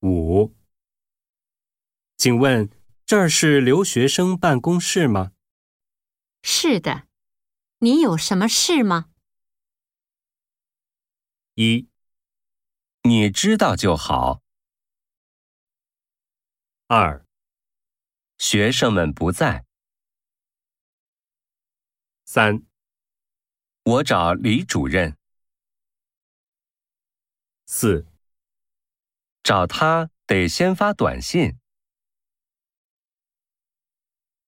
五，请问这儿是留学生办公室吗？是的，你有什么事吗？一、你知道就好。二、学生们不在，三、我找李主任，四、找他得先发短信。